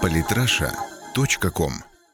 Политраша.ком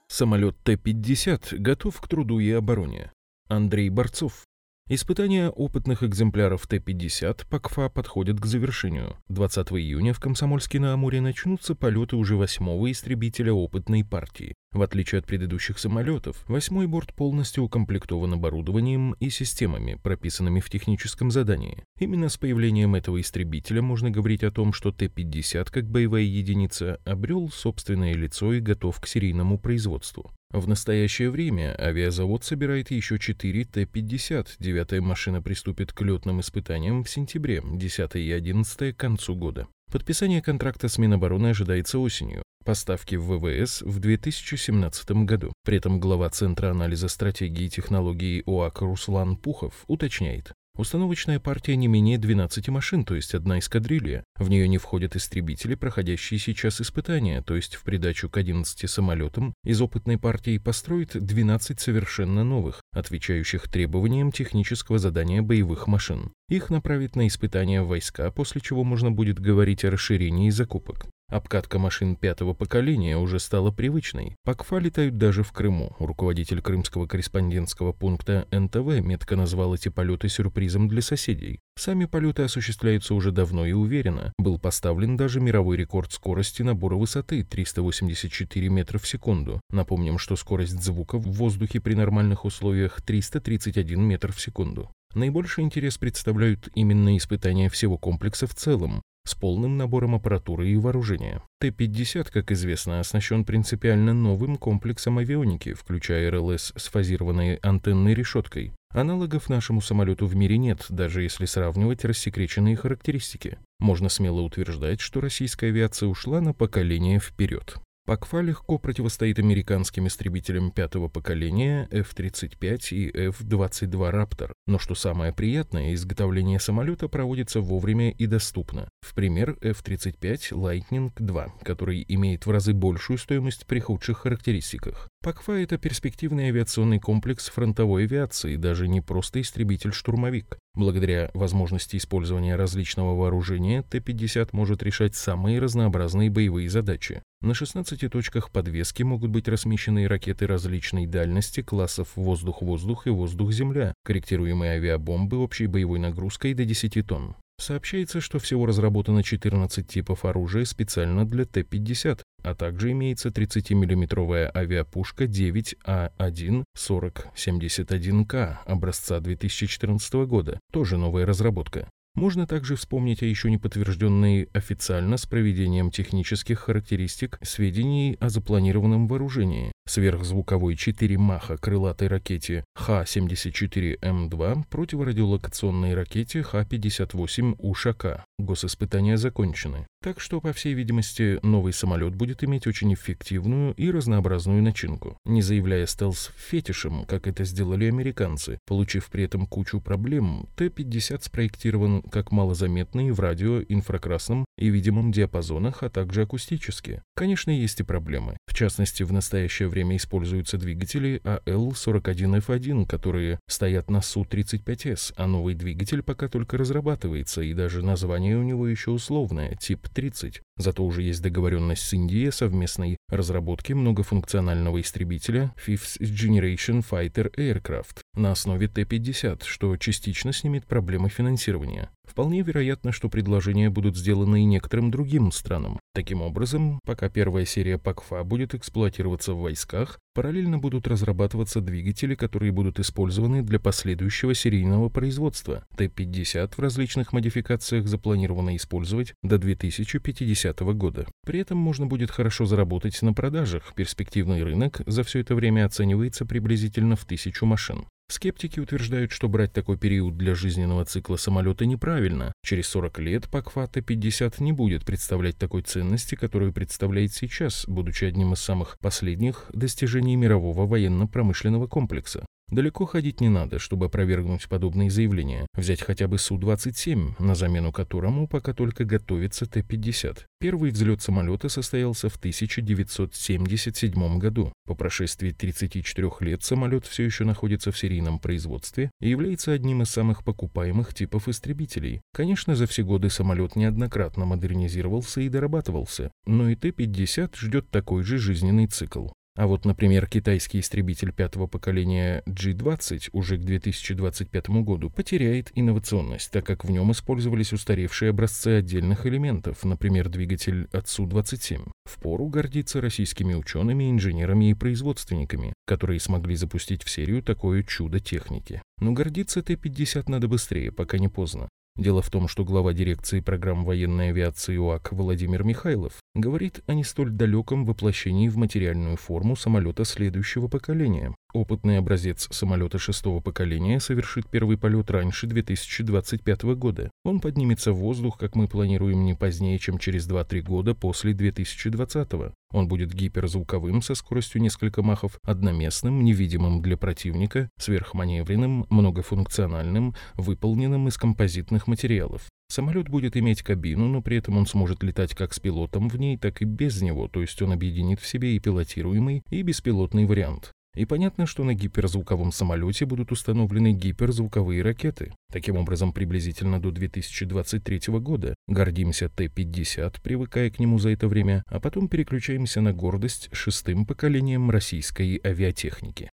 Самолет Т-50 готов к труду и обороне. Андрей Борцов. Испытания опытных экземпляров Т-50 ПАКФА подходят к завершению. 20 июня в Комсомольске-на-Амуре начнутся полеты уже восьмого истребителя опытной партии. В отличие от предыдущих самолетов, восьмой борт полностью укомплектован оборудованием и системами, прописанными в техническом задании. Именно с появлением этого истребителя можно говорить о том, что Т-50 как боевая единица обрел собственное лицо и готов к серийному производству. В настоящее время авиазавод собирает еще 4 Т-50. Девятая машина приступит к летным испытаниям в сентябре, 10 и 11 к концу года. Подписание контракта с Минобороны ожидается осенью. Поставки в ВВС в 2017 году. При этом глава Центра анализа стратегии и технологий ОАК Руслан Пухов уточняет, Установочная партия не менее 12 машин, то есть одна эскадрилья. В нее не входят истребители, проходящие сейчас испытания, то есть в придачу к 11 самолетам из опытной партии построит 12 совершенно новых, отвечающих требованиям технического задания боевых машин. Их направят на испытания войска, после чего можно будет говорить о расширении закупок. Обкатка машин пятого поколения уже стала привычной. ПАКФА летают даже в Крыму. Руководитель крымского корреспондентского пункта НТВ метко назвал эти полеты сюрпризом для соседей. Сами полеты осуществляются уже давно и уверенно. Был поставлен даже мировой рекорд скорости набора высоты 384 метра в секунду. Напомним, что скорость звука в воздухе при нормальных условиях 331 метр в секунду. Наибольший интерес представляют именно испытания всего комплекса в целом с полным набором аппаратуры и вооружения. Т-50, как известно, оснащен принципиально новым комплексом авионики, включая РЛС с фазированной антенной решеткой. Аналогов нашему самолету в мире нет, даже если сравнивать рассекреченные характеристики. Можно смело утверждать, что российская авиация ушла на поколение вперед. ПАКФА легко противостоит американским истребителям пятого поколения F-35 и F-22 Raptor. Но что самое приятное, изготовление самолета проводится вовремя и доступно. В пример F-35 Lightning II, который имеет в разы большую стоимость при худших характеристиках. ПАКФА – это перспективный авиационный комплекс фронтовой авиации, даже не просто истребитель-штурмовик. Благодаря возможности использования различного вооружения, Т-50 может решать самые разнообразные боевые задачи. На 16 точках подвески могут быть размещены ракеты различной дальности классов воздух-воздух и воздух-земля, корректируемые авиабомбы общей боевой нагрузкой до 10 тонн. Сообщается, что всего разработано 14 типов оружия специально для Т-50, а также имеется 30-мм авиапушка 9А1 4071К образца 2014 года, тоже новая разработка. Можно также вспомнить о еще не подтвержденной официально с проведением технических характеристик сведений о запланированном вооружении. Сверхзвуковой 4 Маха крылатой ракете Х-74М2 противорадиолокационной ракете Х-58 УШК. Госиспытания закончены. Так что, по всей видимости, новый самолет будет иметь очень эффективную и разнообразную начинку, не заявляя стелс-фетишем, как это сделали американцы, получив при этом кучу проблем, Т-50 спроектирован как малозаметный в радио, инфракрасном и видимом диапазонах, а также акустически. Конечно, есть и проблемы. В частности, в настоящее время используются двигатели АЛ-41F1, которые стоят на Су-35С, а новый двигатель пока только разрабатывается, и даже название у него еще условное, тип 30. Зато уже есть договоренность с Индией о совместной разработке многофункционального истребителя Fifth Generation Fighter Aircraft на основе Т-50, что частично снимет проблемы финансирования. Вполне вероятно, что предложения будут сделаны и некоторым другим странам. Таким образом, пока первая серия ПАКФА будет эксплуатироваться в войсках, параллельно будут разрабатываться двигатели, которые будут использованы для последующего серийного производства. Т-50 в различных модификациях запланировано использовать до 2050 года. При этом можно будет хорошо заработать на продажах. Перспективный рынок за все это время оценивается приблизительно в тысячу машин. Скептики утверждают, что брать такой период для жизненного цикла самолета неправильно. Через 40 лет Пакфата 50 не будет представлять такой ценности, которую представляет сейчас, будучи одним из самых последних достижений мирового военно-промышленного комплекса. Далеко ходить не надо, чтобы опровергнуть подобные заявления. Взять хотя бы Су-27, на замену которому пока только готовится Т-50. Первый взлет самолета состоялся в 1977 году. По прошествии 34 лет самолет все еще находится в серийном производстве и является одним из самых покупаемых типов истребителей. Конечно, за все годы самолет неоднократно модернизировался и дорабатывался, но и Т-50 ждет такой же жизненный цикл. А вот, например, китайский истребитель пятого поколения G-20 уже к 2025 году потеряет инновационность, так как в нем использовались устаревшие образцы отдельных элементов, например, двигатель от Су-27. Впору гордиться российскими учеными, инженерами и производственниками, которые смогли запустить в серию такое чудо техники. Но гордиться Т-50 надо быстрее, пока не поздно. Дело в том, что глава дирекции программ военной авиации УАК Владимир Михайлов говорит о не столь далеком воплощении в материальную форму самолета следующего поколения. Опытный образец самолета шестого поколения совершит первый полет раньше 2025 года. Он поднимется в воздух, как мы планируем, не позднее, чем через 2-3 года после 2020 -го. Он будет гиперзвуковым со скоростью несколько махов, одноместным, невидимым для противника, сверхманевренным, многофункциональным, выполненным из композитных материалов. Самолет будет иметь кабину, но при этом он сможет летать как с пилотом в ней, так и без него, то есть он объединит в себе и пилотируемый, и беспилотный вариант. И понятно, что на гиперзвуковом самолете будут установлены гиперзвуковые ракеты. Таким образом, приблизительно до 2023 года гордимся Т-50, привыкая к нему за это время, а потом переключаемся на гордость шестым поколением российской авиатехники.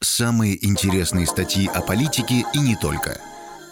Самые интересные статьи о политике и не только –